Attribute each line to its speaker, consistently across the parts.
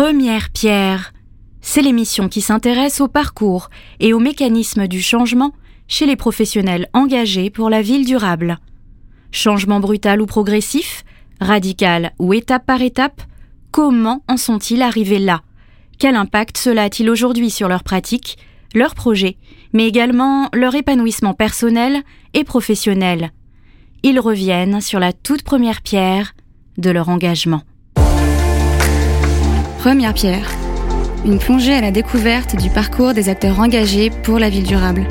Speaker 1: Première pierre. C'est l'émission qui s'intéresse au parcours et aux mécanismes du changement chez les professionnels engagés pour la ville durable. Changement brutal ou progressif, radical ou étape par étape, comment en sont-ils arrivés là? Quel impact cela a-t-il aujourd'hui sur leurs pratiques, leurs projets, mais également leur épanouissement personnel et professionnel? Ils reviennent sur la toute première pierre de leur engagement.
Speaker 2: Première pierre. Une plongée à la découverte du parcours des acteurs engagés pour la ville durable.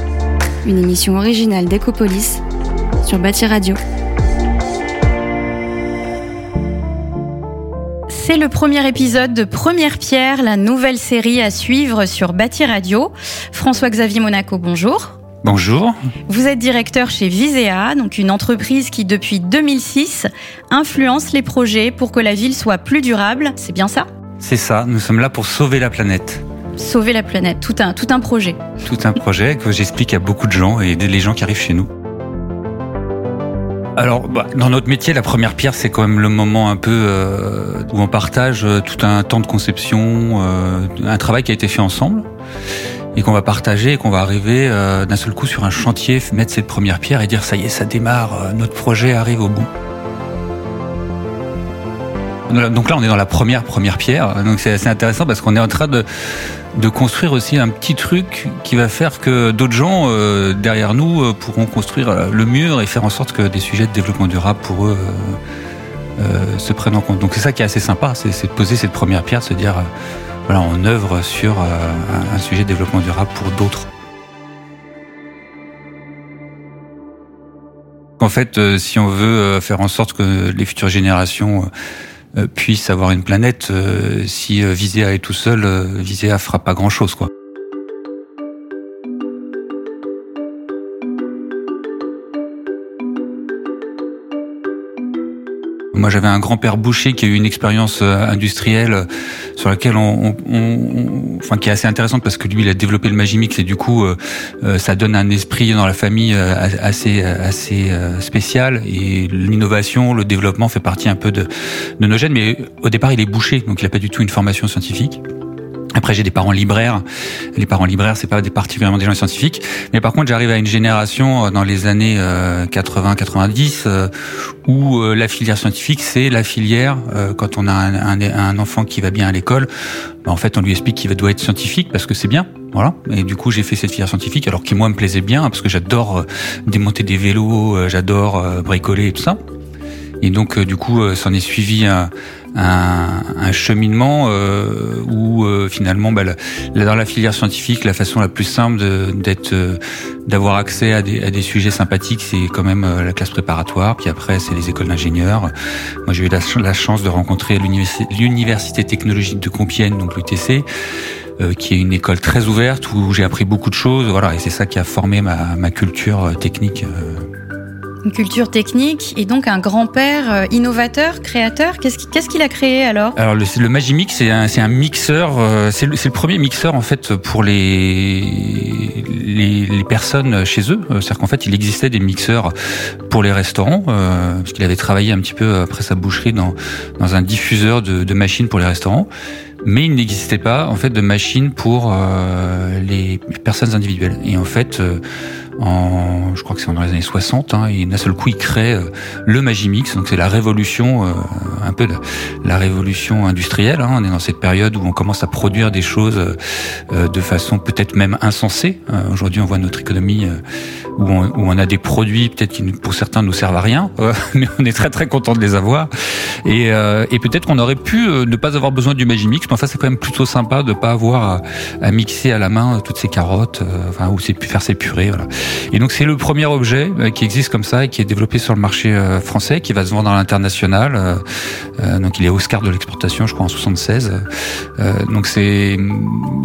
Speaker 2: Une émission originale d'Ecopolis sur Bâti Radio.
Speaker 1: C'est le premier épisode de Première Pierre, la nouvelle série à suivre sur Bâti Radio. François-Xavier Monaco, bonjour.
Speaker 3: Bonjour.
Speaker 1: Vous êtes directeur chez Visea, donc une entreprise qui depuis 2006 influence les projets pour que la ville soit plus durable. C'est bien ça?
Speaker 3: C'est ça, nous sommes là pour sauver la planète.
Speaker 1: Sauver la planète, tout un, tout un projet.
Speaker 3: Tout un projet que j'explique à beaucoup de gens et les gens qui arrivent chez nous. Alors, bah, dans notre métier, la première pierre, c'est quand même le moment un peu euh, où on partage euh, tout un temps de conception, euh, un travail qui a été fait ensemble et qu'on va partager et qu'on va arriver d'un seul coup sur un chantier, mettre cette première pierre et dire ça y est, ça démarre, notre projet arrive au bout. Donc là, on est dans la première première pierre. Donc c'est assez intéressant parce qu'on est en train de de construire aussi un petit truc qui va faire que d'autres gens euh, derrière nous euh, pourront construire le mur et faire en sorte que des sujets de développement durable pour eux euh, se prennent en compte. Donc c'est ça qui est assez sympa, c'est de poser cette première pierre, de se dire voilà, on œuvre sur un sujet de développement durable pour d'autres. En fait, si on veut faire en sorte que les futures générations euh, puisse avoir une planète. Euh, si euh, Visea est tout seul, Visea fera pas grand chose, quoi. Moi, j'avais un grand-père boucher qui a eu une expérience industrielle sur laquelle on, on, enfin, qui est assez intéressante parce que lui, il a développé le Magimix et du coup, ça donne un esprit dans la famille assez, assez spécial et l'innovation, le développement fait partie un peu de, de nos gènes. Mais au départ, il est boucher, donc il n'a pas du tout une formation scientifique. Après, j'ai des parents libraires. Les parents libraires, c'est pas des particulièrement des gens scientifiques. Mais par contre, j'arrive à une génération euh, dans les années 80-90 euh, euh, où la filière scientifique, c'est la filière quand on a un, enfant qui va bien à l'école. Bah, en fait, on lui explique qu'il doit être scientifique parce que c'est bien. Voilà. Et du coup, j'ai fait cette filière scientifique, alors qui moi me plaisait bien parce que j'adore démonter des vélos, j'adore bricoler et tout ça. Et donc, du coup, s'en est suivi un, un, un cheminement euh, où euh, finalement, bah, dans la filière scientifique, la façon la plus simple d'être, euh, d'avoir accès à des, à des, sujets sympathiques, c'est quand même la classe préparatoire. Puis après, c'est les écoles d'ingénieurs. Moi, j'ai eu la, chance de rencontrer l'université technologique de Compiègne, donc l'UTC. qui est une école très ouverte où j'ai appris beaucoup de choses, voilà, et c'est ça qui a formé ma, ma culture technique
Speaker 1: une culture technique et donc un grand-père euh, innovateur, créateur. Qu'est-ce qu'il a créé alors?
Speaker 3: Alors le, Magimix, c'est un, mixeur, euh, c'est le, premier mixeur en fait pour les, personnes chez eux. Euh, c'est-à-dire qu'en fait, il existait des mixeurs pour les restaurants, euh, parce qu'il avait travaillé un petit peu après sa boucherie dans, un diffuseur de, machines pour les restaurants mais il n'existait pas en fait de machines pour les personnes individuelles. Et en fait, en, je crois que c'est dans les années 60, hein, et d'un seul coup, il crée euh, le Magimix. Donc c'est la révolution, euh, un peu la, la révolution industrielle. Hein. On est dans cette période où on commence à produire des choses euh, de façon peut-être même insensée. Aujourd'hui, on voit notre économie où on, où, on, a des produits peut-être qui pour certains nous servent à rien, mais on est très très content de les avoir. Et, et peut-être qu'on aurait pu ne pas avoir besoin du Magimix, mais enfin c'est quand même plutôt sympa de pas avoir à, à mixer à la main toutes ces carottes, enfin ou faire ses purées. Voilà. Et donc c'est le premier objet euh, qui existe comme ça et qui est développé sur le marché euh, français, qui va se vendre à l'international. Euh, donc il est Oscar de l'exportation, je crois en 76. Donc c'est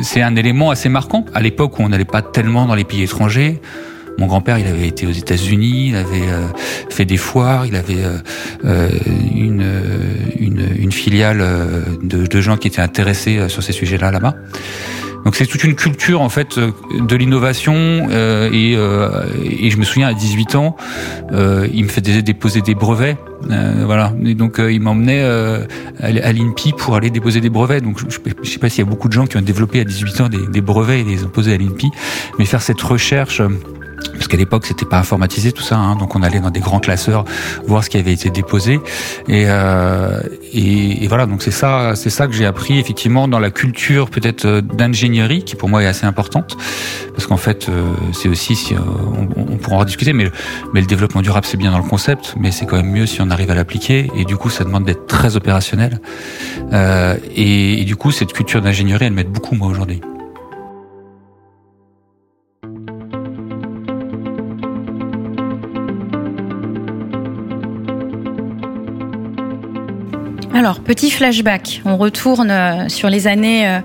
Speaker 3: c'est un élément assez marquant à l'époque où on n'allait pas tellement dans les pays étrangers. Mon grand-père, il avait été aux États-Unis, il avait fait des foires, il avait une, une, une, filiale de, de, gens qui étaient intéressés sur ces sujets-là là-bas. Donc c'est toute une culture en fait de l'innovation et, et, je me souviens à 18 ans, il me faisait déposer des brevets. voilà. Et donc il m'emmenait à l'INPI pour aller déposer des brevets. Donc je, ne sais pas s'il y a beaucoup de gens qui ont développé à 18 ans des, des brevets et les ont posés à l'INPI, mais faire cette recherche parce qu'à l'époque c'était pas informatisé tout ça, hein, donc on allait dans des grands classeurs voir ce qui avait été déposé. Et, euh, et, voilà. Donc c'est ça c'est ça que j'ai appris effectivement dans la culture peut-être euh, d'ingénierie qui pour moi est assez importante. Parce qu'en fait euh, c'est aussi si, euh, on, on, pourra en discuter mais mais le développement durable c'est bien dans le concept. Mais c'est quand même mieux si on arrive à l'appliquer. Et du coup ça demande d'être très opérationnel. Euh, et, du coup cette culture d'ingénierie elle m'aide beaucoup moi aujourd'hui.
Speaker 1: Alors, petit flashback. On retourne euh, sur les années euh,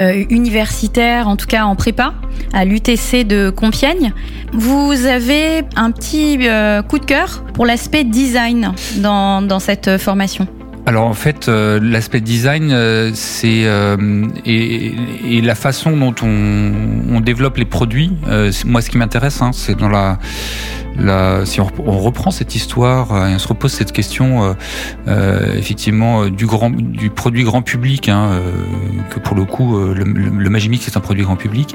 Speaker 1: euh, universitaires, en tout cas en prépa, à l'UTC de Compiègne. Vous avez un petit coup de cœur pour l'aspect design dans, dans cette formation
Speaker 3: alors en fait, l'aspect design, c'est et, et, la façon dont on, on développe les produits. moi, ce qui m'intéresse, hein, c'est dans la si on, reprend cette histoire euh, et on se repose cette question euh, euh, effectivement du grand du produit grand public hein, que pour le coup le, le, Magimix c'est un produit grand public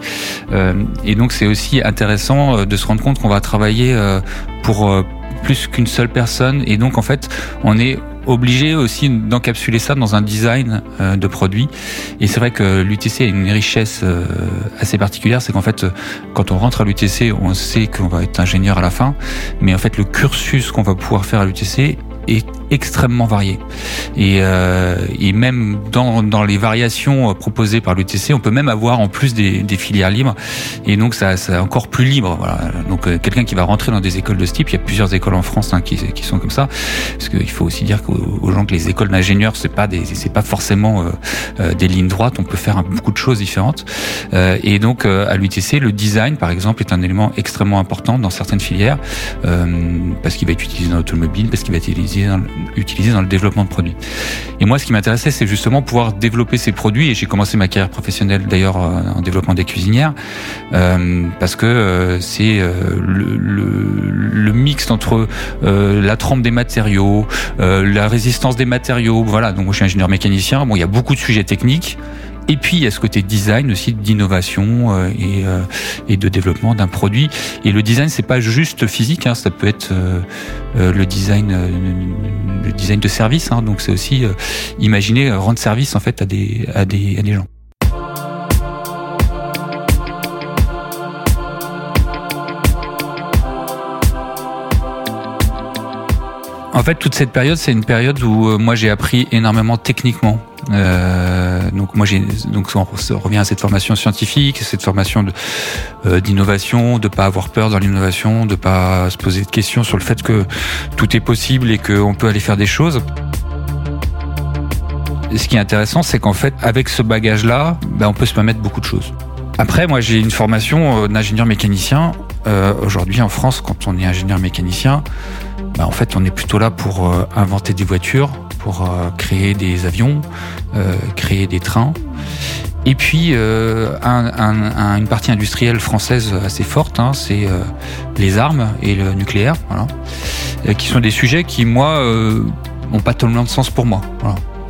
Speaker 3: et donc c'est aussi intéressant de se rendre compte qu'on va travailler pour plus qu'une seule personne et donc en fait on est obligé aussi d'encapsuler ça dans un design euh, de produit. Et c'est vrai que l'UTC a une richesse euh, assez particulière, c'est qu'en fait, quand on rentre à l'UTC, on sait qu'on va être ingénieur à la fin, mais en fait, le cursus qu'on va pouvoir faire à l'UTC est extrêmement varié. Et, euh, et même dans, dans, les variations proposées par l'UTC, on peut même avoir en plus des, des filières libres. Et donc ça, c'est encore plus libre. Voilà. Donc euh, quelqu'un qui va rentrer dans des écoles de ce type, il y a plusieurs écoles en France hein, qui, qui, sont comme ça. Parce qu'il faut aussi dire aux gens que les écoles d'ingénieurs, c'est pas des, c'est pas forcément euh, euh des lignes droites. On peut faire beaucoup de choses différentes. Euh, et donc euh, à l'UTC, le design, par exemple, est un élément extrêmement important dans certaines filières parce qu'il va être utilisé dans l'automobile, parce qu'il va être utilisé dans, utilisé dans le développement de produits. Et moi, ce qui m'intéressait, c'est justement pouvoir développer ces produits. Et j'ai commencé ma carrière professionnelle d'ailleurs euh, en développement des cuisinières, euh, parce que euh, c'est le, le, mix entre la trempe des matériaux, la résistance des matériaux. Voilà. Donc moi, je suis ingénieur mécanicien. Bon, il y a beaucoup de sujets techniques. Et puis il y a ce côté design aussi d'innovation euh, et, euh, et, de développement d'un produit. Et le design c'est pas juste physique, hein, ça peut être euh, le design, le design de service. Hein, donc c'est aussi imaginer rendre service en fait à des à des, à des gens. En fait, toute cette période, c'est une période où moi j'ai appris énormément techniquement. Euh, donc moi donc on revient à cette formation scientifique, cette formation euh, d'innovation, de, ne pas avoir peur dans l'innovation, de pas se poser de questions sur le fait que tout est possible et qu'on peut aller faire des choses. ce qui est intéressant, c'est qu'en fait, avec ce bagage-là, ben, on peut se permettre beaucoup de choses. Après, moi, j'ai une formation euh, d'ingénieur mécanicien. Aujourd'hui, en France, quand on est ingénieur mécanicien, ben, en fait, on est plutôt là pour euh, inventer des voitures, pour euh, créer des avions, euh, créer des trains. Et puis un, un, une partie industrielle française assez forte, hein, c'est les armes et le nucléaire, qui sont des sujets qui moi n'ont pas tellement de sens pour moi.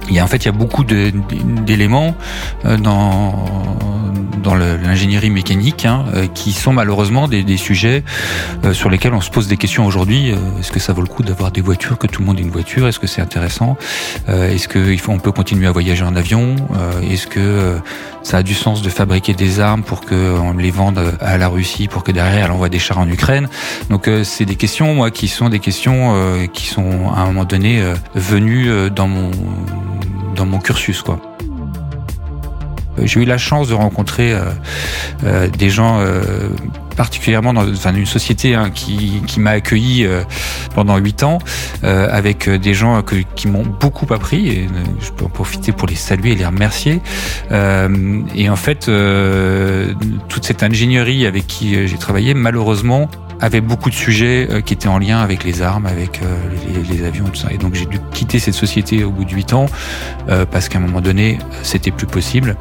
Speaker 3: Il y a, en fait, il y a beaucoup d'éléments dans dans l'ingénierie mécanique, hein, euh, qui sont malheureusement des, des sujets euh, sur lesquels on se pose des questions aujourd'hui. Euh, est-ce que ça vaut le coup d'avoir des voitures, que tout le monde ait une voiture? Est-ce que c'est intéressant? Est-ce qu'il faut, on peut continuer à voyager en avion? Est-ce que ça a du sens de fabriquer des armes pour qu'on les vende à la Russie, pour que derrière elle envoie des chars en Ukraine? Donc c'est des questions, moi, qui sont des questions qui sont à un moment donné venues dans mon dans mon cursus, quoi. J'ai eu la chance de rencontrer euh, euh, des gens euh, particulièrement dans une société hein, qui, m'a accueilli euh, pendant huit ans, euh, avec des gens qui m'ont beaucoup appris, je peux en profiter pour les saluer et les remercier. et en fait, toute cette ingénierie avec qui j'ai travaillé, malheureusement, avait beaucoup de sujets qui étaient en lien avec les armes, avec les, avions, tout ça. Et donc j'ai dû quitter cette société au bout de huit ans parce qu'à un moment donné, c'était plus possible.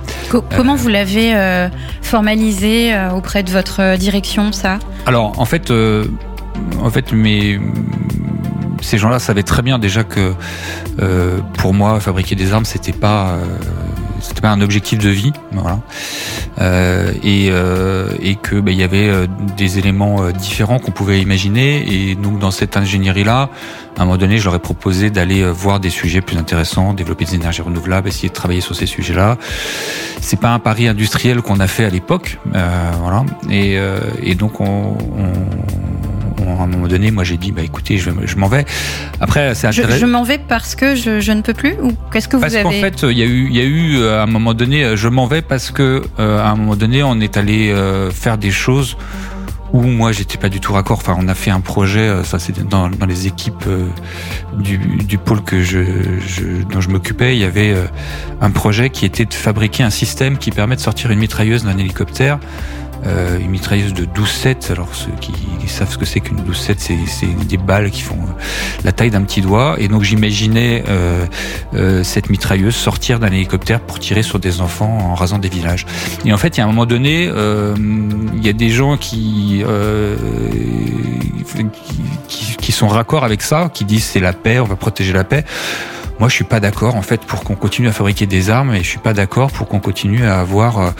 Speaker 1: comment vous l'avez formalisé auprès de votre direction, ça?
Speaker 3: Alors en fait, en fait, mes ces gens-là savaient très bien déjà que euh, pour moi, fabriquer des armes, c'était pas euh, c'était pas un objectif de vie, voilà, euh, et, euh, et que bah, il y avait euh, des éléments euh, différents qu'on pouvait imaginer. Et donc dans cette ingénierie-là, à un moment donné, je leur ai proposé d'aller voir des sujets plus intéressants, développer des énergies renouvelables, essayer de travailler sur ces sujets-là. C'est pas un pari industriel qu'on a fait à l'époque, voilà, et, et donc on, on à un moment donné, moi j'ai dit, bah écoutez, je, je m'en vais. Après, c'est
Speaker 1: intéressant. Je, je m'en vais parce que je, je, ne peux plus ou qu'est-ce que vous
Speaker 3: avez
Speaker 1: Parce
Speaker 3: qu'en fait, il y a eu, il y a eu à un moment donné, je m'en vais parce que à un moment donné, on est allé faire des choses où moi j'étais pas du tout raccord. Enfin, on a fait un projet, ça c'était dans, dans, les équipes du, du, pôle que je, je dont je m'occupais. Il y avait un projet qui était de fabriquer un système qui permet de sortir une mitrailleuse d'un hélicoptère euh, une mitrailleuse de 12-7. Alors ceux qui, savent ce que c'est qu'une 12-7, c'est des balles qui font euh, la taille d'un petit doigt. Et donc j'imaginais euh, euh, cette mitrailleuse sortir d'un hélicoptère pour tirer sur des enfants en rasant des villages. Et en fait, il y a un moment donné, euh, il y a des gens qui, qui, qui sont raccords avec ça, qui disent c'est la paix, on va protéger la paix. Moi, je suis pas d'accord en fait pour qu'on continue à fabriquer des armes et je suis pas d'accord pour qu'on continue à avoir euh,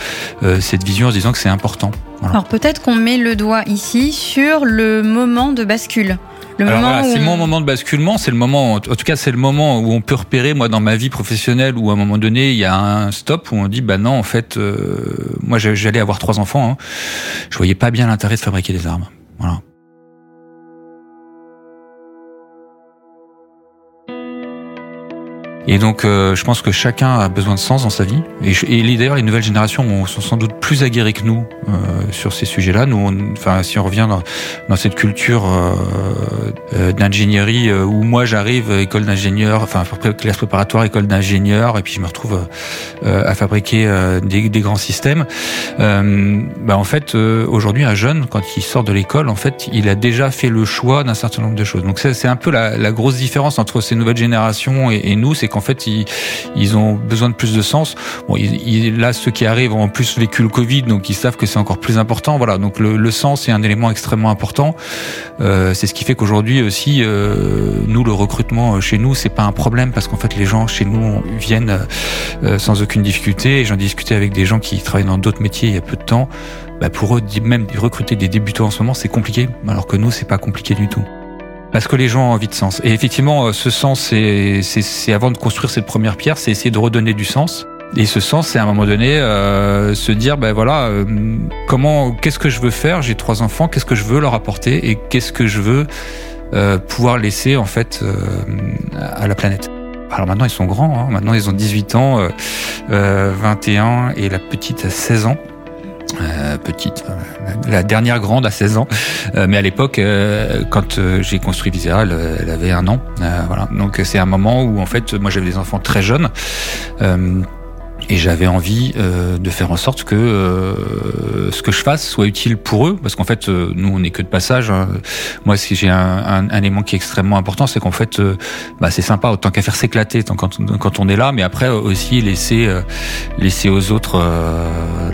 Speaker 3: euh, cette vision en se disant que c'est important.
Speaker 1: Voilà. Alors peut-être qu'on met le doigt ici sur le moment de bascule.
Speaker 3: Voilà, c'est mon moment de basculement, c'est le moment, en tout cas c'est le moment où on peut repérer, moi dans ma vie professionnelle, où à un moment donné il y a un stop où on dit bah non en fait, euh, moi j'allais avoir trois enfants, hein, je voyais pas bien l'intérêt de fabriquer des armes. Voilà. Et donc, euh, je pense que chacun a besoin de sens dans sa vie. Et, d'ailleurs, les nouvelles générations sont sans doute plus aguerries que nous euh, sur ces sujets-là. Nous, on, enfin, si on revient dans, dans cette culture euh, euh d'ingénierie euh, où moi j'arrive école d'ingénieur, enfin classe préparatoire, école d'ingénieur, et puis je me retrouve à fabriquer des, des, grands systèmes. bah en fait, aujourd'hui, un jeune, quand il sort de l'école, en fait, il a déjà fait le choix d'un certain nombre de choses. Donc c'est un peu la, la, grosse différence entre ces nouvelles générations et, et nous, c'est en fait, ils, ils, ont besoin de plus de sens. Bon, il, là, ceux qui arrivent ont en plus vécu le Covid, donc ils savent que c'est encore plus important. Voilà, donc le, le, sens est un élément extrêmement important. Euh, c'est ce qui fait qu'aujourd'hui aussi, euh, nous, le recrutement chez nous, c'est pas un problème parce qu'en fait, les gens chez nous viennent euh, sans aucune difficulté. J'en discutais avec des gens qui travaillent dans d'autres métiers il y a peu de temps. Bah pour eux, même recruter des débutants en ce moment, c'est compliqué, alors que nous, c'est pas compliqué du tout. Parce que les gens ont envie de sens. Et effectivement, euh, ce sens, c'est avant de construire cette première pierre, c'est essayer de redonner du sens. Et ce sens, c'est à un moment donné euh, se dire, ben voilà, euh, comment, qu'est-ce que je veux faire? J'ai trois enfants, qu'est-ce que je veux leur apporter? Et qu'est-ce que je veux euh, pouvoir laisser en fait euh, à la planète? Alors maintenant, ils sont grands. Hein. Maintenant, ils ont 18 ans, 21 et la petite a 16 ans. Euh, petite, euh, la dernière grande à 16 ans, euh, mais à l'époque, quand j'ai construit Visera, elle, elle, avait un an, voilà. Donc c'est un moment où en fait, moi j'avais des enfants très jeunes. Et j'avais envie euh, de faire en sorte que euh, ce que je fasse soit utile pour eux, parce qu'en fait, euh, nous, on n'est que de passage. Hein. Moi, si j'ai un, un, un, élément qui est extrêmement important, c'est qu'en fait, euh, bah, c'est sympa autant qu'à faire s'éclater quand, quand on est là, mais après aussi laisser euh, laisser aux autres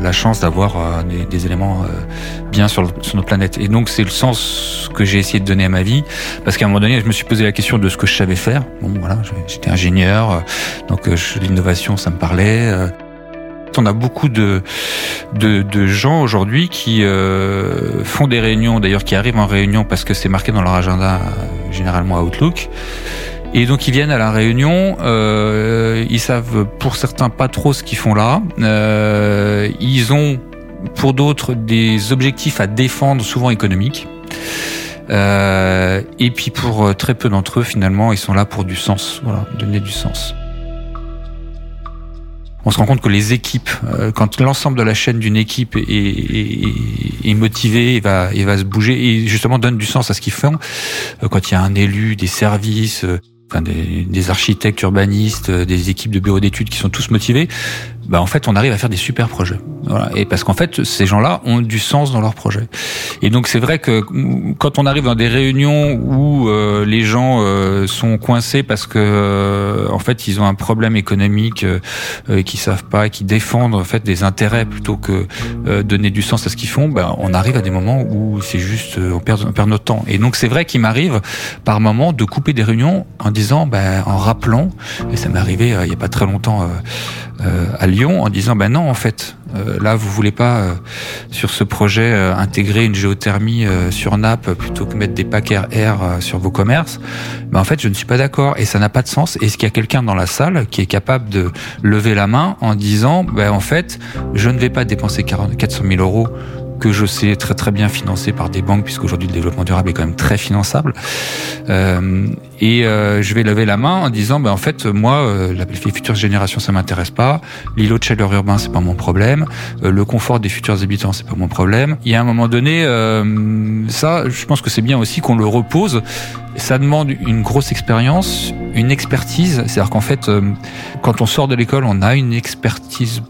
Speaker 3: la chance d'avoir des, des, éléments bien sur, sur notre planète. Et donc, c'est le sens que j'ai essayé de donner à ma vie, parce qu'à un moment donné, je me suis posé la question de ce que je savais faire. Bon, voilà, j'étais ingénieur, donc l'innovation, ça me parlait. On a beaucoup de, gens aujourd'hui qui euh, font des réunions, d'ailleurs qui arrivent en réunion parce que c'est marqué dans leur agenda, euh, généralement Outlook. Et donc ils viennent à la réunion, euh, ils savent pour certains pas trop ce qu'ils font là. Euh, ils ont pour d'autres des objectifs à défendre, souvent économiques. Euh, et puis pour très peu d'entre eux, finalement, ils sont là pour du sens, voilà, donner du sens on se rend compte que les équipes, euh, quand l'ensemble de la chaîne d'une équipe est, motivée et va, va se bouger et justement donne du sens à ce qu'ils font, euh, quand il y a un élu, des services, euh, des, des, architectes, urbanistes, des équipes de bureaux d'études qui sont tous motivés, bah en fait on arrive à faire des super projets. Voilà. Et parce qu'en fait ces gens-là ont du sens dans leur projet. Et donc c'est vrai que quand on arrive dans des réunions où euh, les gens euh, sont coincés parce que euh, en fait ils ont un problème économique euh, qui savent pas, qui défendent en fait des intérêts plutôt que donner du sens à ce qu'ils font, bah, on arrive à des moments où c'est juste on perd, on perd notre temps. Et donc c'est vrai qu'il m'arrive par moment de couper des réunions en disant, bah, en rappelant, et ça m'est arrivé il y a pas très longtemps euh, à Lyon en disant ben non en fait euh, là vous voulez pas euh, sur ce projet intégrer une géothermie sur nappe plutôt que mettre des packs RR sur vos commerces. Ben en fait je ne suis pas d'accord et ça n'a pas de sens. Est-ce qu'il y a quelqu'un dans la salle qui est capable de lever la main en disant ben en fait je ne vais pas dépenser 400 000 euros que je sais très très bien financer par des banques, puisqu'aujourd'hui le développement durable est quand même très finançable. Euh, et euh, je vais lever la main en disant, ben en fait, moi, euh, les futures générations, ça m'intéresse pas. L'îlot de chaleur urbain, c'est pas mon problème. Euh, le confort des futurs habitants, c'est pas mon problème. Il y a un moment donné, euh, ça, je pense que c'est bien aussi qu'on le repose. Ça demande une grosse expérience, une expertise. C'est-à-dire qu'en fait, quand on sort de l'école, on a une expertise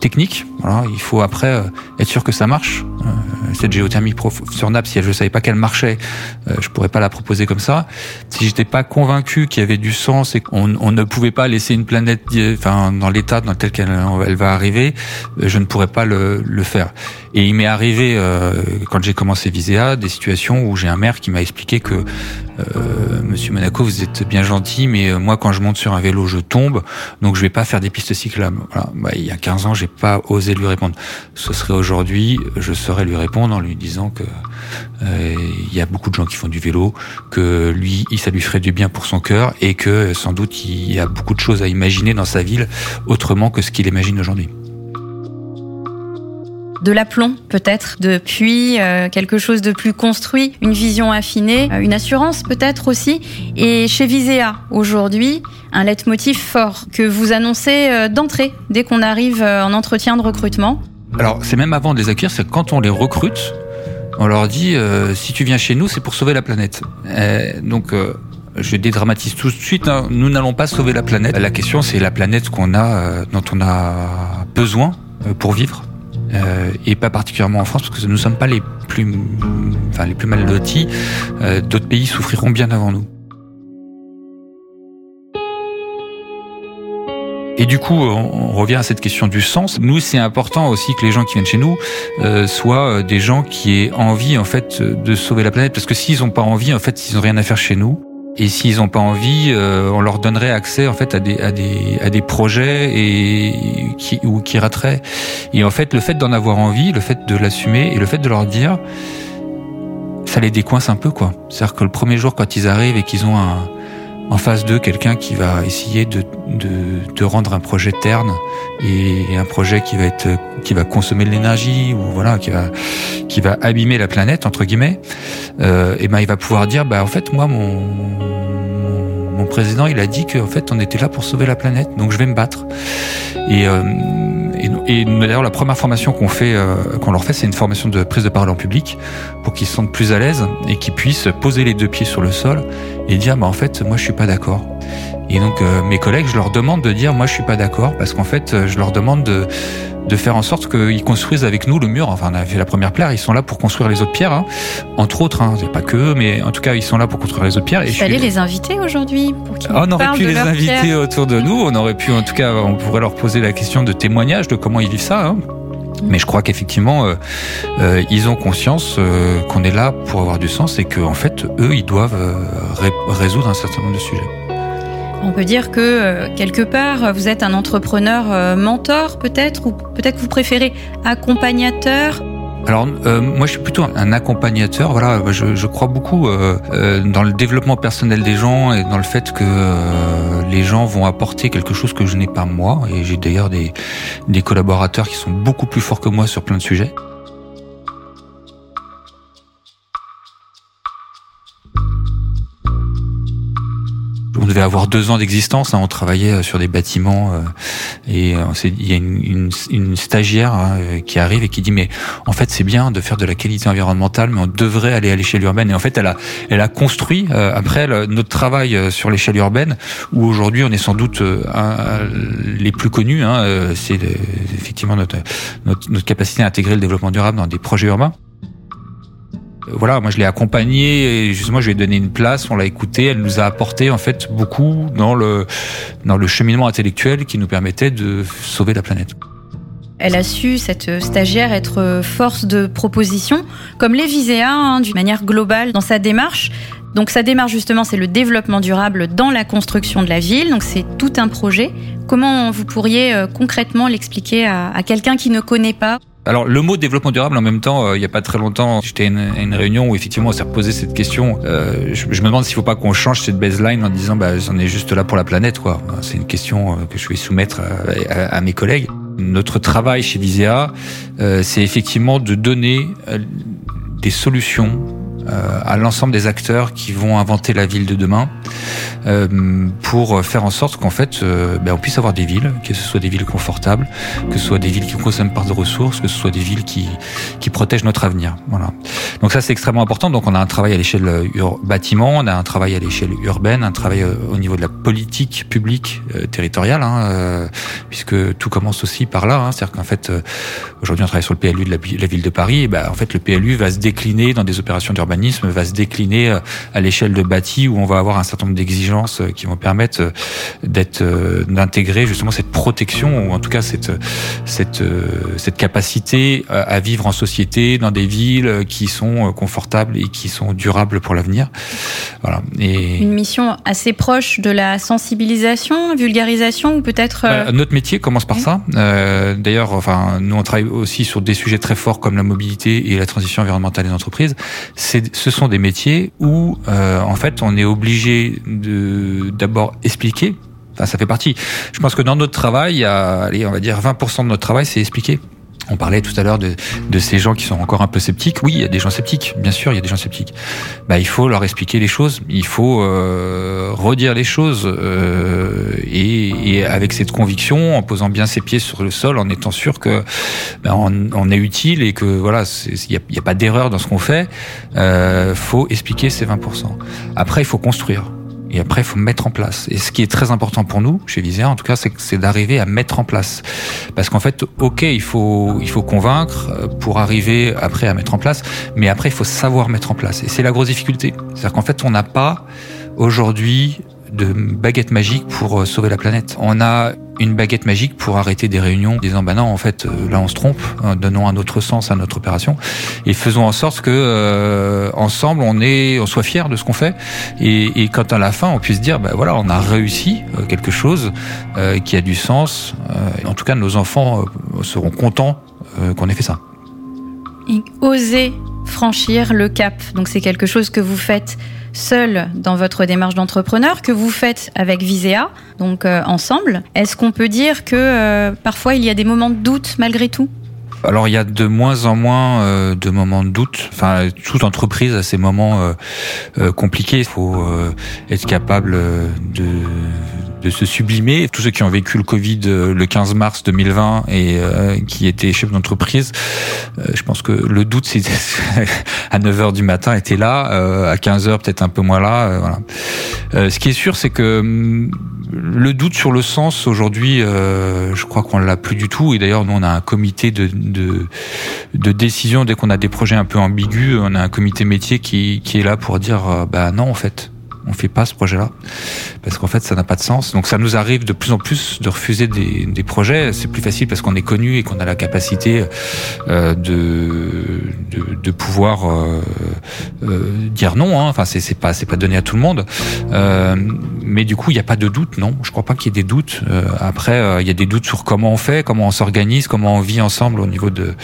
Speaker 3: technique. Voilà, il faut après euh, être sûr que ça marche. Euh, cette géothermie sur Naples, si je ne savais pas qu'elle marchait, euh, je pourrais pas la proposer comme ça. Si j'étais pas convaincu qu'il y avait du sens et qu'on on ne pouvait pas laisser une planète, enfin dans l'état dans tel qu'elle elle va arriver, je ne pourrais pas le, le faire. Et il m'est arrivé quand j'ai commencé Viséa des situations où j'ai un maire qui m'a expliqué que euh, Monsieur Monaco, vous êtes bien gentil, mais euh, moi, quand je monte sur un vélo, je tombe, donc je vais pas faire des pistes cyclables. Voilà. Bah, il y a 15 ans, j'ai pas osé lui répondre. Ce serait aujourd'hui, je lui répondre en lui disant que euh, il y a beaucoup de gens qui font du vélo, que lui, ça lui ferait du bien pour son cœur, et que sans doute il y a beaucoup de choses à imaginer dans sa ville autrement que ce qu'il imagine aujourd'hui
Speaker 1: de l'aplomb peut-être, depuis euh, quelque chose de plus construit, une vision affinée, euh, une assurance peut-être aussi. Et chez Visea, aujourd'hui, un leitmotiv fort que vous annoncez d'entrée dès qu'on arrive en entretien de recrutement.
Speaker 3: Alors c'est même avant de les accueillir, c'est quand on les recrute, on leur dit si tu viens chez nous, c'est pour sauver la planète. donc je dédramatise tout de suite. Hein. nous n'allons pas sauver la planète. La question, c'est la planète qu'on a, dont on a besoin pour vivre. Euh, et pas particulièrement en France parce que nous ne sommes pas les plus, enfin, les plus mal lotis. Euh, D'autres pays souffriront bien avant nous. Et du coup, on revient à cette question du sens. Nous, c'est important aussi que les gens qui viennent chez nous euh, soient des gens qui aient envie, en fait, de sauver la planète. Parce que s'ils n'ont pas envie, en fait, s'ils n'ont rien à faire chez nous, et s'ils n'ont pas envie, euh, on leur donnerait accès en fait à des à des à des projets et qui ou qui rateraient. Et en fait, le fait d'en avoir envie, le fait de l'assumer et le fait de leur dire, ça les décoince un peu quoi. C'est-à-dire que le premier jour quand ils arrivent et qu'ils ont un en face d'eux quelqu'un qui va essayer de, de, de, rendre un projet terne et un projet qui va être qui va consommer de l'énergie ou voilà qui va qui va abîmer la planète entre guillemets. Euh, et ben il va pouvoir dire bah en fait moi mon mon président il a dit qu'en fait on était là pour sauver la planète donc je vais me battre. Et euh, et, d'ailleurs, la première formation qu'on fait, euh, qu'on leur fait, c'est une formation de prise de parole en public pour qu'ils se sentent plus à l'aise et qu'ils puissent poser les deux pieds sur le sol et dire, bah en fait, moi je suis pas d'accord. Et donc euh, mes collègues, je leur demande de dire, moi je suis pas d'accord parce qu'en fait, je leur demande de de faire en sorte qu'ils construisent avec nous le mur. Enfin, on a fait la première pierre, ils sont là pour construire les autres pierres, hein. entre autres. Hein, pas que eux, mais en tout cas, ils sont là pour construire les autres pierres.
Speaker 1: Et Il fallait les inviter aujourd'hui pour qu'ils On
Speaker 3: aurait pu les inviter autour de
Speaker 1: nous.
Speaker 3: On aurait pu, en tout cas, on pourrait leur poser la question de témoignage de comment ils vivent ça. Hein. Mais je crois qu'effectivement, euh, euh, ils ont conscience euh, qu'on est là pour avoir du sens et qu'en en fait, eux, ils doivent euh, résoudre un certain nombre de sujets.
Speaker 1: On peut dire que euh, quelque part, vous êtes un entrepreneur euh, mentor peut-être, ou peut-être que vous préférez accompagnateur.
Speaker 3: Alors euh, moi je suis plutôt un accompagnateur. Voilà, je, crois beaucoup dans le développement personnel des gens et dans le fait que les gens vont apporter quelque chose que je n'ai pas moi. Et j'ai d'ailleurs des collaborateurs qui sont beaucoup plus forts que moi sur plein de sujets. On devait avoir deux ans d'existence. Hein, on travaillait sur des bâtiments et il y a une, une, stagiaire hein, qui arrive et qui dit mais en fait c'est bien de faire de la qualité environnementale, mais on devrait aller à l'échelle urbaine. Et en fait, elle a, elle a construit après notre travail sur l'échelle urbaine, où aujourd'hui on est sans doute les plus connus. Hein, c'est effectivement notre, notre, notre capacité à intégrer le développement durable dans des projets urbains voilà, moi je l'ai accompagnée et justement je lui ai donné une place, on l'a écoutée, elle nous a apporté en fait beaucoup dans le dans le cheminement intellectuel qui nous permettait de sauver la planète.
Speaker 1: Elle a su, cette stagiaire, être force de proposition, comme les Viséa, hein, d'une manière globale dans sa démarche. Donc sa démarche justement, c'est le développement durable dans la construction de la ville. Donc c'est tout un projet. Comment vous pourriez euh, concrètement l'expliquer à quelqu'un qui ne connaît pas?
Speaker 3: Alors le mot développement durable en même temps, euh, il n'y a pas très longtemps, j'étais à une, réunion où effectivement on s'est reposé cette question. Euh, je, me demande s'il ne faut pas qu'on change cette baseline en disant bah on est juste là pour la planète quoi. C'est une question euh, que je vais soumettre à, mes collègues. Notre travail chez Visea, c'est effectivement de donner des solutions à l'ensemble des acteurs qui vont inventer la ville de demain euh, pour faire en sorte qu'en fait euh, ben, on puisse avoir des villes, que ce soit des villes confortables, que ce soit des villes qui consomment pas de ressources, que ce soit des villes qui, qui protègent notre avenir. Voilà. Donc ça c'est extrêmement important. Donc on a un travail à l'échelle bâtiment, on a un travail à l'échelle urbaine, un travail au niveau de la politique publique territoriale, hein, puisque tout commence aussi par là. Hein, C'est-à-dire qu'en fait aujourd'hui on travaille sur le PLU de la, ville de Paris, et ben, en fait le PLU va se décliner dans des opérations d'urbanisme va se décliner euh, à l'échelle de bâti où on va avoir un certain nombre d'exigences euh, qui vont permettre euh, d'être d'intégrer justement cette protection ou en tout cas cette cette cette capacité à vivre en société dans des villes qui sont confortables et qui sont durables pour l'avenir.
Speaker 1: Voilà. Et une mission assez proche de la sensibilisation, vulgarisation ou peut-être
Speaker 3: bah, notre métier commence par ça. D'ailleurs, enfin nous on travaille aussi sur des sujets très forts comme la mobilité et la transition environnementale des entreprises. C'est ce sont des métiers où, euh, en fait, on est obligé de d'abord expliquer. Enfin, ça fait partie. Je pense que dans notre travail, il y a, allez, on va dire 20% de notre travail, c'est expliquer. On parlait tout à l'heure de, de, ces gens qui sont encore un peu sceptiques. Oui, il y a des gens sceptiques, bien sûr, il y a des gens sceptiques. Bah, il faut leur expliquer les choses, il faut euh, redire les choses euh, et, et, avec cette conviction, en posant bien ses pieds sur le sol, en étant sûr que bah, on, on, est utile et que voilà, il n'y a, a, pas d'erreur dans ce qu'on fait. Euh, faut expliquer ces 20%. Après, il faut construire. Et après, il faut mettre en place. Et ce qui est très important pour nous, chez Visea, en tout cas, c'est d'arriver à mettre en place. Parce qu'en fait, ok, il faut, il faut convaincre euh, pour arriver après à mettre en place, mais après, il faut savoir mettre en place. Et c'est la grosse difficulté. C'est-à-dire qu'en fait, on n'a pas aujourd'hui de baguette magique pour euh, sauver la planète. On a une baguette magique pour arrêter des réunions, disant bah non en fait euh, là on se trompe, hein, donnons un autre sens à notre opération et faisons en sorte que euh, ensemble on soit fiers de ce qu'on fait et, et, quand à la fin on puisse dire bah voilà on a réussi quelque chose qui a du sens. en tout cas nos enfants seront contents qu'on ait fait ça.
Speaker 1: Et oser franchir le cap, donc c'est quelque chose que vous faites seul dans votre démarche d'entrepreneur, que vous faites avec Visea, donc euh, ensemble. Est-ce qu'on peut dire que euh, parfois il y a des moments de doute malgré tout?
Speaker 3: Alors il y a de moins en moins euh, de moments de doute. Enfin, toute entreprise a ces moments compliqués. Il faut être capable de de se sublimer. Tous ceux qui ont vécu le Covid euh, le 15 mars 2020 et euh, qui étaient chefs d'entreprise, euh, je pense que le doute c'est à 9h du matin était là, à 15h peut-être un peu moins là. voilà. ce qui est sûr, c'est que hum, le doute sur le sens aujourd'hui, je crois qu'on l'a plus du tout. Et d'ailleurs, nous on a un comité de, de, de décision dès qu'on a des projets un peu ambigus. On a un comité métier qui, qui est là pour dire, bah non en fait on fait pas ce projet-là parce qu'en fait ça n'a pas de sens. Donc ça nous arrive de plus en plus de refuser des, des projets. C'est plus facile parce qu'on est connu et qu'on a la capacité euh, de, de, de pouvoir euh, euh, dire non. Hein. Enfin c'est pas c'est pas donné à tout le monde. Euh, mais du coup il n'y a pas de doute. Non, je crois pas qu'il y ait des doutes. Euh, après euh, il y a des doutes sur comment on fait, comment on s'organise, comment on vit ensemble au niveau de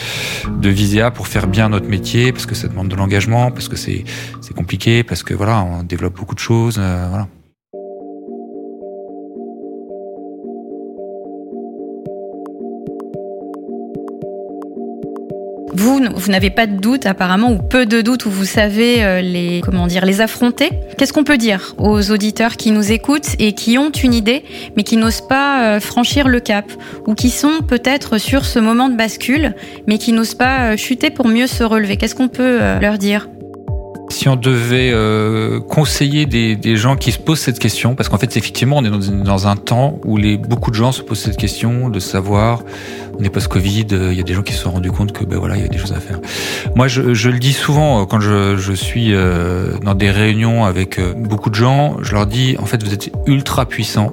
Speaker 3: de Visea pour faire bien notre métier parce que ça demande de l'engagement, parce que c'est c'est compliqué, parce que voilà on développe beaucoup de choses euh.
Speaker 1: Vous, vous n'avez pas de doute apparemment, ou peu de doute, où vous savez euh, les, comment dire, les affronter. Qu'est-ce qu'on peut dire aux auditeurs qui nous écoutent et qui ont une idée, mais qui n'osent pas euh, franchir le cap, ou qui sont peut-être sur ce moment de bascule, mais qui n'osent pas chuter pour mieux se relever? Qu'est-ce qu'on peut leur dire?
Speaker 3: Si on devait euh, conseiller des, gens qui se posent cette question, parce qu'en fait, effectivement, on est dans, un temps où beaucoup de gens se posent cette question de savoir, on est post-Covid, euh, il y a des gens qui se sont rendus compte que ben voilà, il y a des choses à faire. Moi, je, le dis souvent euh, quand je, je suis dans des réunions avec beaucoup de gens, je leur dis, en fait, vous êtes ultra puissants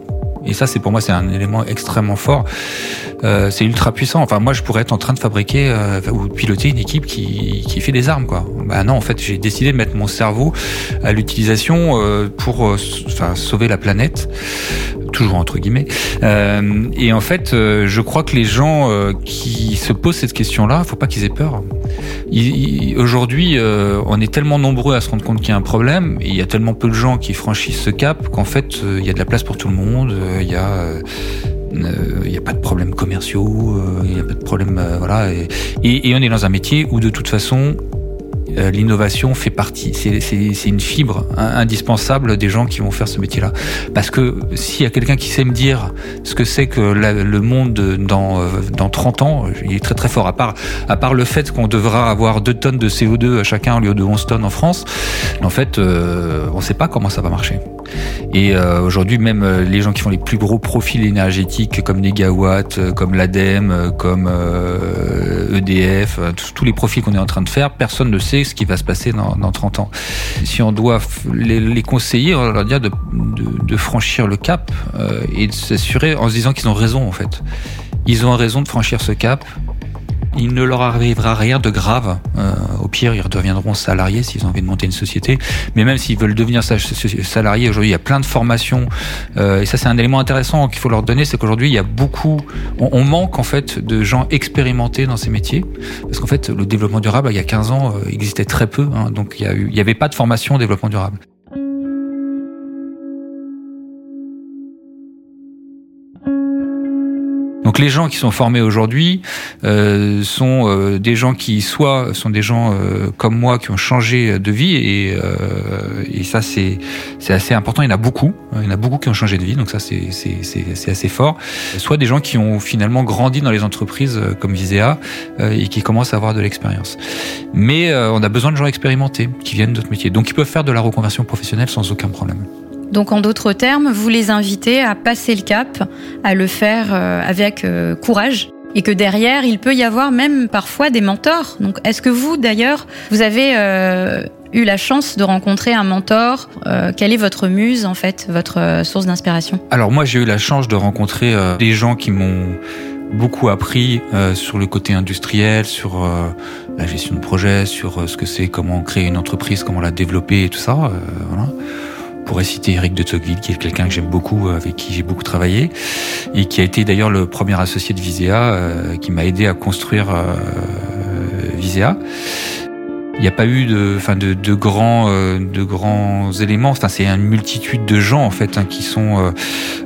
Speaker 3: et ça, c'est pour moi, c'est un élément extrêmement fort. Euh, c'est ultra puissant. Enfin, moi, je pourrais être en train de fabriquer euh, ou piloter une équipe qui, qui fait des armes, quoi. Bah non, en fait, j'ai décidé de mettre mon cerveau à l'utilisation euh, pour, euh, enfin, sauver la planète, toujours entre guillemets. Euh, et en fait, je crois que les gens qui se posent cette question-là, faut pas qu'ils aient peur. Aujourd'hui, on est tellement nombreux à se rendre compte qu'il y a un problème, et il y a tellement peu de gens qui franchissent ce cap qu'en fait, il y a de la place pour tout le monde. Il y a il euh, n'y a pas de problèmes commerciaux, il euh, n'y a pas de problème, euh, voilà. Et, on est dans un métier où de toute façon, l'innovation fait partie, c'est une fibre indispensable des gens qui vont faire ce métier-là. Parce que s'il y a quelqu'un qui sait me dire ce que c'est que le monde dans, dans 30 ans, il est très très fort. À part, à part le fait qu'on devra avoir 2 tonnes de CO2 à chacun au lieu de 11 tonnes en France, en fait, on ne sait pas comment ça va marcher. Et euh, aujourd'hui, même euh, les gens qui font les plus gros profils énergétiques, comme Negawatt, euh, comme l'ADEME, comme EDF, e tous les profils qu'on est en train de faire, personne ne sait ce qui va se passer dans, dans 30 ans. Si on doit les, conseiller, on leur dire de, franchir le cap et de s'assurer en se disant qu'ils ont raison en fait. Ils ont raison de franchir ce cap il ne leur arrivera rien de grave. Euh, au pire, ils redeviendront salariés s'ils ont envie de monter une société. Mais même s'ils veulent devenir salariés, aujourd'hui, il y a plein de formations. Euh, et ça, c'est un élément intéressant qu'il faut leur donner, c'est qu'aujourd'hui, il y a beaucoup, on, manque en fait de gens expérimentés dans ces métiers, parce qu'en fait, le développement durable, il y a 15 ans, euh, existait très peu. Hein, donc, il n'y avait pas de formation développement durable. Les gens qui sont formés aujourd'hui euh, sont euh, des gens qui soit sont des gens euh, comme moi qui ont changé de vie et, euh, et ça c'est c'est assez important. Il y en a beaucoup, il y en a beaucoup qui ont changé de vie, donc ça c'est c'est c'est assez fort. Soit des gens qui ont finalement grandi dans les entreprises euh, comme Visea et qui commencent à avoir de l'expérience. Mais on a besoin de gens expérimentés qui viennent d'autres métiers, donc ils peuvent faire de la reconversion professionnelle sans aucun problème.
Speaker 1: Donc en d'autres termes, vous les invitez à passer le cap, à le faire euh, avec euh, courage et que derrière, il peut y avoir même parfois des mentors. Donc est-ce que vous, d'ailleurs, vous avez euh, eu la chance de rencontrer un mentor Quelle est votre muse, en fait, votre source d'inspiration?
Speaker 3: Alors moi, j'ai eu la chance de rencontrer des gens qui m'ont beaucoup appris sur le côté industriel, sur la gestion de projet, sur ce que c'est, comment créer une entreprise, comment la développer et tout ça. Pourrais citer Eric de Tocqueville, qui est quelqu'un que j'aime beaucoup, avec qui j'ai beaucoup travaillé, et qui a été d'ailleurs le premier associé de Visea, euh, qui m'a aidé à construire euh, Visea. Il n'y a pas eu de, enfin de, de grands, euh, de grands éléments. Enfin, c'est une multitude de gens en fait hein, qui sont,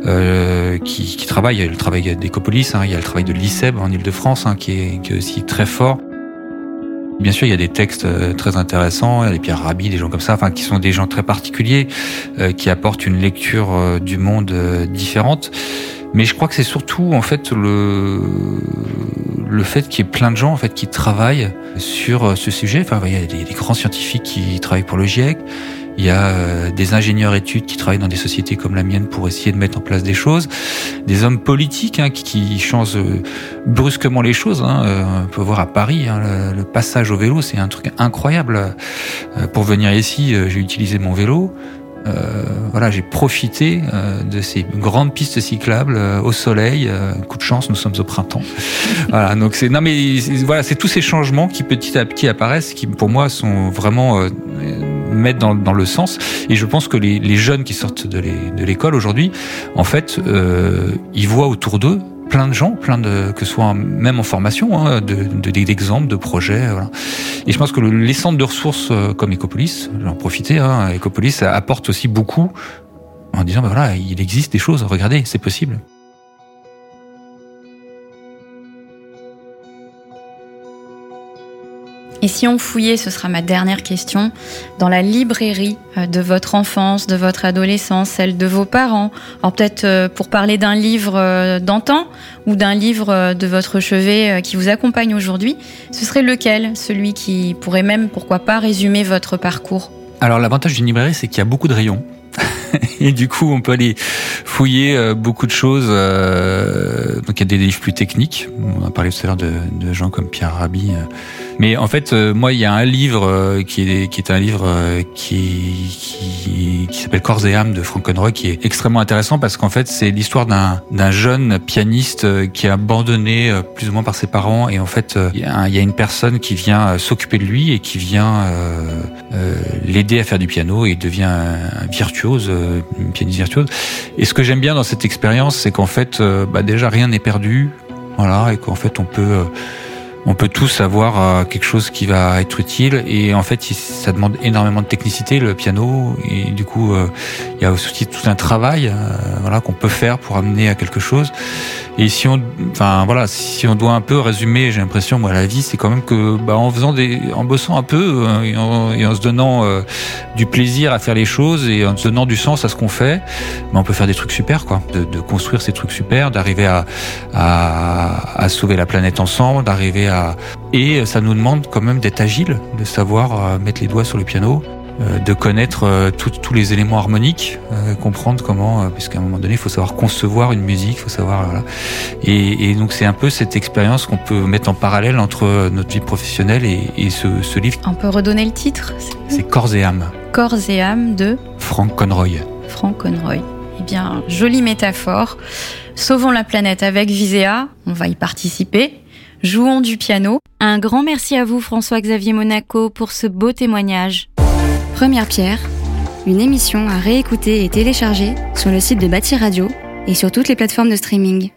Speaker 3: euh, qui, qui, travaillent. Il y a le travail d'Ecopolis, hein, il y a le travail de l'ICEB en Île-de-France, hein, qui, est, qui est aussi très fort. Bien sûr, il y a des textes euh, très intéressants, il y a les Pierre Rabhi, des gens comme ça, enfin, qui sont des gens très particuliers, euh, qui apportent une lecture euh, du monde différente. Mais je crois que c'est surtout en fait le le fait qu'il y ait plein de gens en fait qui travaillent sur ce sujet. Enfin, il y a des, des grands scientifiques qui travaillent pour le GIEC. Il y a euh, des ingénieurs études qui travaillent dans des sociétés comme la mienne pour essayer de mettre en place des choses, des hommes politiques hein, qui, changent euh, brusquement les choses. Hein. Euh, on peut voir à Paris hein, le, passage au vélo, c'est un truc incroyable. Pour venir ici, j'ai utilisé mon vélo. Euh, voilà, j'ai profité de ces grandes pistes cyclables au soleil. coup de chance, nous sommes au printemps. voilà, donc c'est non mais voilà, c'est tous ces changements qui petit à petit apparaissent, qui pour moi sont vraiment mettre dans, le sens. Et je pense que les, jeunes qui sortent de l'école aujourd'hui, en fait, euh, ils voient autour d'eux plein de gens, plein de que ce soit même en formation, hein, d'exemples, de, projets. Et je pense que les centres de ressources euh, comme Ecopolis, j'en profiter, hein, Ecopolis apporte aussi beaucoup en disant ben voilà, il existe des choses, regardez, c'est possible.
Speaker 2: Et si on fouillait, ce sera ma dernière question, dans la librairie euh, de votre enfance, de votre adolescence, celle de vos parents, alors peut-être euh, pour parler d'un livre euh, d'antan ou d'un livre de votre chevet qui vous accompagne aujourd'hui, ce serait lequel? Celui qui pourrait même, pourquoi pas, résumer votre parcours?
Speaker 3: Alors l'avantage d'une librairie, c'est qu'il y a beaucoup de rayons. Et du coup, on peut aller fouiller beaucoup de choses. donc, il y a des livres plus techniques. On a parlé tout à l'heure de, de, gens comme Pierre Rabhi, mais en fait, euh, moi, il y a un livre euh, qui est qui est un livre euh, qui qui, qui s'appelle Corps et âme de Frank Conroy, qui est extrêmement intéressant parce qu'en fait, c'est l'histoire d'un d'un jeune pianiste qui est abandonné plus ou moins par ses parents et en fait, il y a, une personne qui vient s'occuper de lui et qui vient euh, l'aider à faire du piano et il devient virtuose, une virtuose. Et ce que j'aime bien dans cette expérience, c'est qu'en fait, bah déjà rien n'est perdu, voilà, et qu'en fait, on peut on peut tous avoir euh, quelque chose qui va être utile et en fait ça demande énormément de technicité le piano et du coup euh, il y a aussi tout un travail euh, voilà qu'on peut faire pour amener à quelque chose. Et si on enfin voilà si on doit un peu résumer j'ai l'impression moi la vie c'est quand même que bah, en faisant des en bossant un peu et, en, se donnant du plaisir à faire les choses et en se donnant du sens à ce qu'on fait bah, on peut faire des trucs super quoi. De, de construire ces trucs super d'arriver à, à, à sauver la planète ensemble d'arriver à et ça nous demande quand même d'être agile, de savoir euh, mettre les doigts sur le piano, euh, de connaître euh, tous les éléments harmoniques, comprendre comment, puisqu'à un moment donné, il faut savoir concevoir une musique, il faut savoir. Voilà. Et, donc c'est un peu cette expérience qu'on peut mettre en parallèle entre notre vie professionnelle et, ce, livre.
Speaker 2: On peut redonner le titre
Speaker 3: C'est Corps et âme.
Speaker 2: Corps et âme de
Speaker 3: Frank Conroy.
Speaker 2: Frank Conroy. Eh bien, jolie métaphore. Sauvons la planète avec Visea. On va y participer. Jouons du piano.
Speaker 1: Un grand merci à vous François-Xavier Monaco pour ce beau témoignage.
Speaker 2: Première pierre, une émission à réécouter et télécharger sur le site de Bâti Radio et sur toutes les plateformes de streaming.